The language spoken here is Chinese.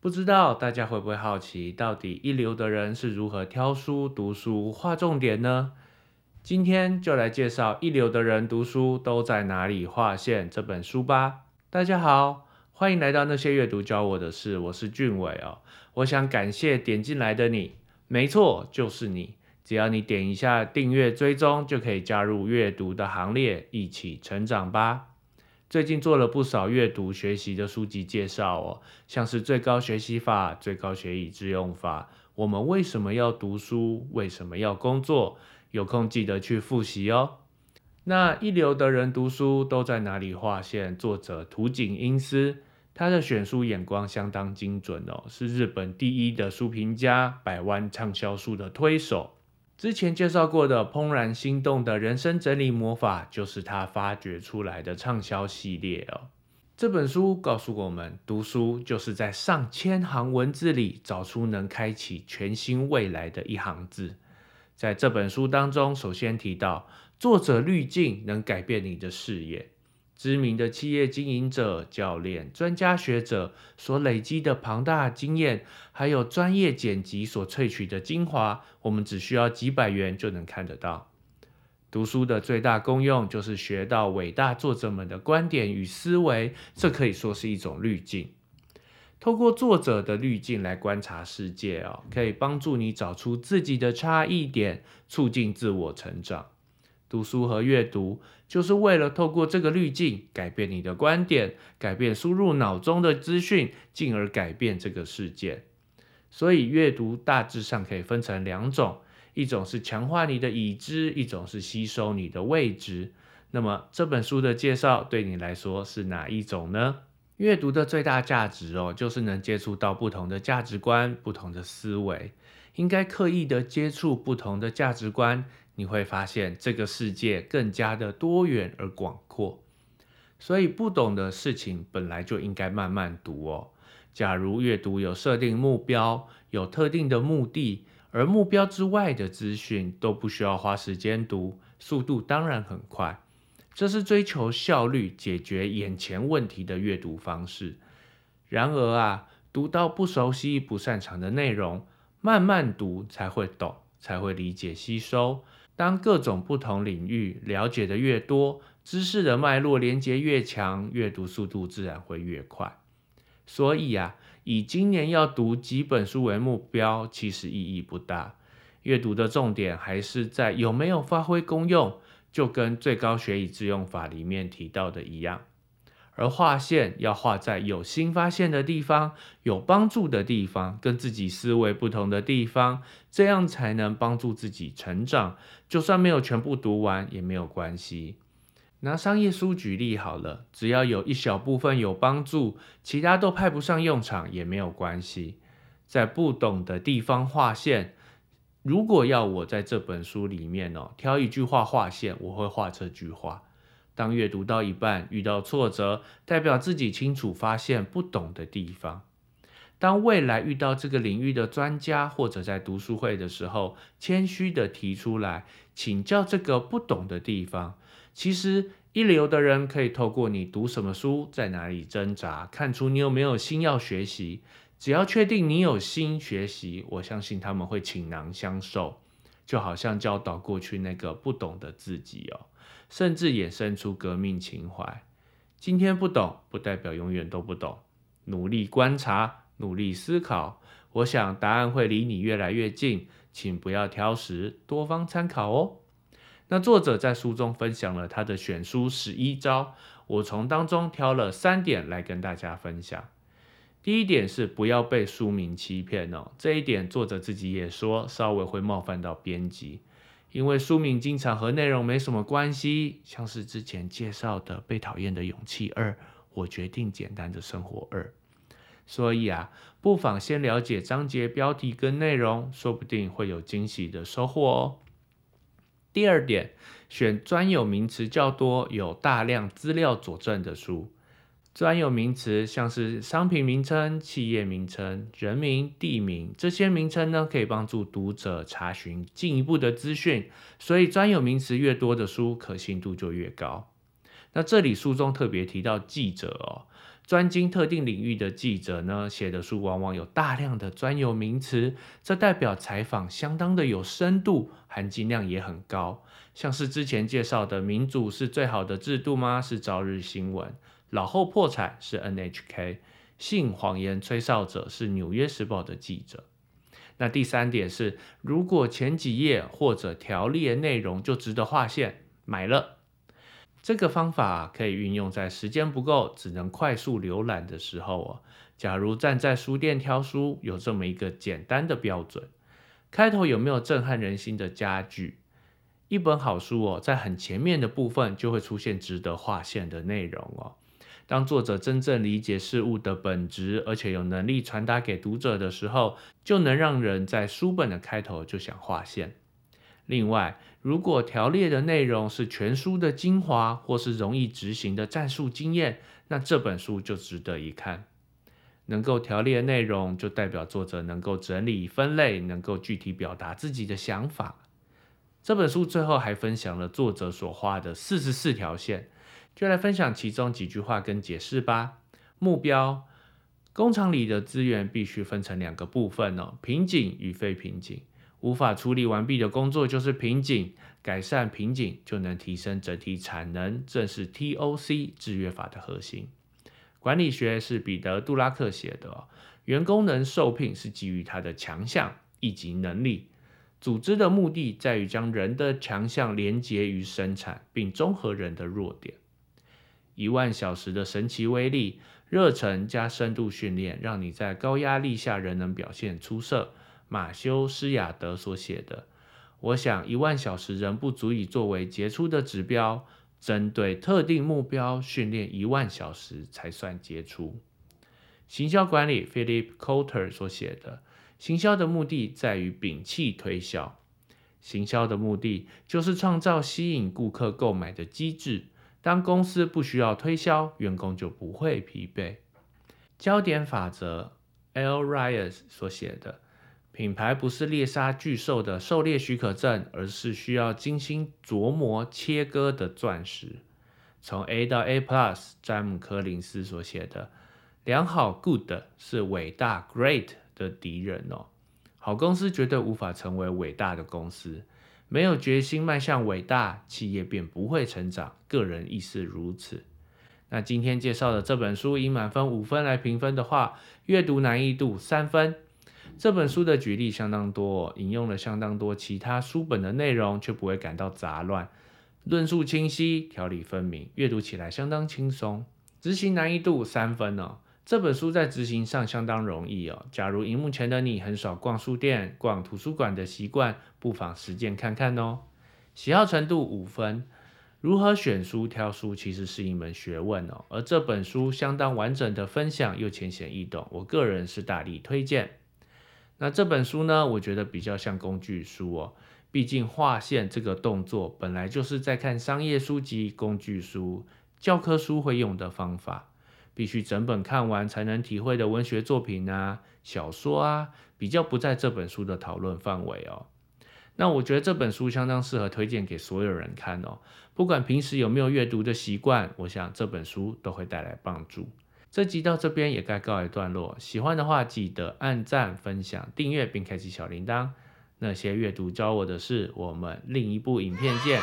不知道大家会不会好奇，到底一流的人是如何挑书、读书、划重点呢？今天就来介绍一流的人读书都在哪里划线这本书吧。大家好，欢迎来到那些阅读教我的事，我是俊伟哦。我想感谢点进来的你，没错，就是你。只要你点一下订阅追踪，就可以加入阅读的行列，一起成长吧。最近做了不少阅读学习的书籍介绍哦，像是最高学习法、最高学以致用法。我们为什么要读书？为什么要工作？有空记得去复习哦。那一流的人读书都在哪里划线？作者土井英司，他的选书眼光相当精准哦，是日本第一的书评家，百万畅销书的推手。之前介绍过的《怦然心动的人生整理魔法》，就是他发掘出来的畅销系列哦。这本书告诉我们，读书就是在上千行文字里找出能开启全新未来的一行字。在这本书当中，首先提到作者滤镜能改变你的视野。知名的企业经营者、教练、专家学者所累积的庞大经验，还有专业剪辑所萃取的精华，我们只需要几百元就能看得到。读书的最大功用就是学到伟大作者们的观点与思维，这可以说是一种滤镜。透过作者的滤镜来观察世界哦，可以帮助你找出自己的差异点，促进自我成长。读书和阅读，就是为了透过这个滤镜改变你的观点，改变输入脑中的资讯，进而改变这个世界。所以，阅读大致上可以分成两种：一种是强化你的已知，一种是吸收你的未知。那么，这本书的介绍对你来说是哪一种呢？阅读的最大价值哦，就是能接触到不同的价值观、不同的思维。应该刻意的接触不同的价值观。你会发现这个世界更加的多元而广阔，所以不懂的事情本来就应该慢慢读哦。假如阅读有设定目标，有特定的目的，而目标之外的资讯都不需要花时间读，速度当然很快。这是追求效率、解决眼前问题的阅读方式。然而啊，读到不熟悉、不擅长的内容，慢慢读才会懂，才会理解、吸收。当各种不同领域了解的越多，知识的脉络连接越强，阅读速度自然会越快。所以啊，以今年要读几本书为目标，其实意义不大。阅读的重点还是在有没有发挥功用，就跟最高学以致用法里面提到的一样。而划线要画在有新发现的地方、有帮助的地方、跟自己思维不同的地方，这样才能帮助自己成长。就算没有全部读完也没有关系。拿商业书举例好了，只要有一小部分有帮助，其他都派不上用场也没有关系。在不懂的地方划线，如果要我在这本书里面哦挑一句话划线，我会画这句话。当阅读到一半遇到挫折，代表自己清楚发现不懂的地方。当未来遇到这个领域的专家，或者在读书会的时候，谦虚的提出来请教这个不懂的地方。其实一流的人可以透过你读什么书，在哪里挣扎，看出你有没有心要学习。只要确定你有心学习，我相信他们会倾囊相授，就好像教导过去那个不懂的自己哦。甚至衍生出革命情怀。今天不懂，不代表永远都不懂。努力观察，努力思考，我想答案会离你越来越近。请不要挑食，多方参考哦。那作者在书中分享了他的选书十一招，我从当中挑了三点来跟大家分享。第一点是不要被书名欺骗哦，这一点作者自己也说，稍微会冒犯到编辑。因为书名经常和内容没什么关系，像是之前介绍的《被讨厌的勇气二》，我决定简单的生活二。所以啊，不妨先了解章节标题跟内容，说不定会有惊喜的收获哦。第二点，选专有名词较多、有大量资料佐证的书。专有名词像是商品名称、企业名称、人名、地名这些名称呢，可以帮助读者查询进一步的资讯。所以专有名词越多的书，可信度就越高。那这里书中特别提到记者哦，专精特定领域的记者呢，写的书往往有大量的专有名词，这代表采访相当的有深度，含金量也很高。像是之前介绍的“民主是最好的制度吗？”是朝日新闻，“老后破产”是 NHK，“ 性谎言吹哨者”是纽约时报的记者。那第三点是，如果前几页或者条例内容就值得划线，买了。这个方法可以运用在时间不够、只能快速浏览的时候哦。假如站在书店挑书，有这么一个简单的标准：开头有没有震撼人心的佳句？一本好书哦，在很前面的部分就会出现值得划线的内容哦。当作者真正理解事物的本质，而且有能力传达给读者的时候，就能让人在书本的开头就想划线。另外，如果条列的内容是全书的精华，或是容易执行的战术经验，那这本书就值得一看。能够条列内容，就代表作者能够整理分类，能够具体表达自己的想法。这本书最后还分享了作者所画的四十四条线。就来分享其中几句话跟解释吧。目标：工厂里的资源必须分成两个部分哦，瓶颈与非瓶颈。无法处理完毕的工作就是瓶颈，改善瓶颈就能提升整体产能，正是 TOC 制约法的核心。管理学是彼得·杜拉克写的，哦员工能受聘是基于他的强项以及能力。组织的目的在于将人的强项连结于生产，并综合人的弱点。一万小时的神奇威力，热忱加深度训练，让你在高压力下仍能表现出色。马修·施亚德所写的。我想，一万小时仍不足以作为杰出的指标。针对特定目标训练一万小时才算杰出。行销管理，Philip Kotler 所写的。行销的目的在于摒弃推销。行销的目的就是创造吸引顾客购买的机制。当公司不需要推销，员工就不会疲惫。焦点法则，L. Reyes 所写的。品牌不是猎杀巨兽的狩猎许可证，而是需要精心琢磨切割的钻石。从 A 到 A Plus，詹姆柯林斯所写的。良好 Good 是伟大 Great 的敌人哦。好公司绝对无法成为伟大的公司。没有决心迈向伟大，企业便不会成长。个人亦是如此。那今天介绍的这本书，以满分五分来评分的话，阅读难易度三分。这本书的举例相当多，引用了相当多其他书本的内容，却不会感到杂乱，论述清晰，条理分明，阅读起来相当轻松。执行难易度三分哦。这本书在执行上相当容易哦。假如荧幕前的你很少逛书店、逛图书馆的习惯，不妨实践看看哦。喜好程度五分。如何选书、挑书其实是一门学问哦。而这本书相当完整的分享又浅显易懂，我个人是大力推荐。那这本书呢，我觉得比较像工具书哦。毕竟划线这个动作本来就是在看商业书籍、工具书、教科书会用的方法。必须整本看完才能体会的文学作品啊、小说啊，比较不在这本书的讨论范围哦。那我觉得这本书相当适合推荐给所有人看哦，不管平时有没有阅读的习惯，我想这本书都会带来帮助。这集到这边也该告一段落，喜欢的话记得按赞、分享、订阅并开启小铃铛。那些阅读教我的事，我们另一部影片见。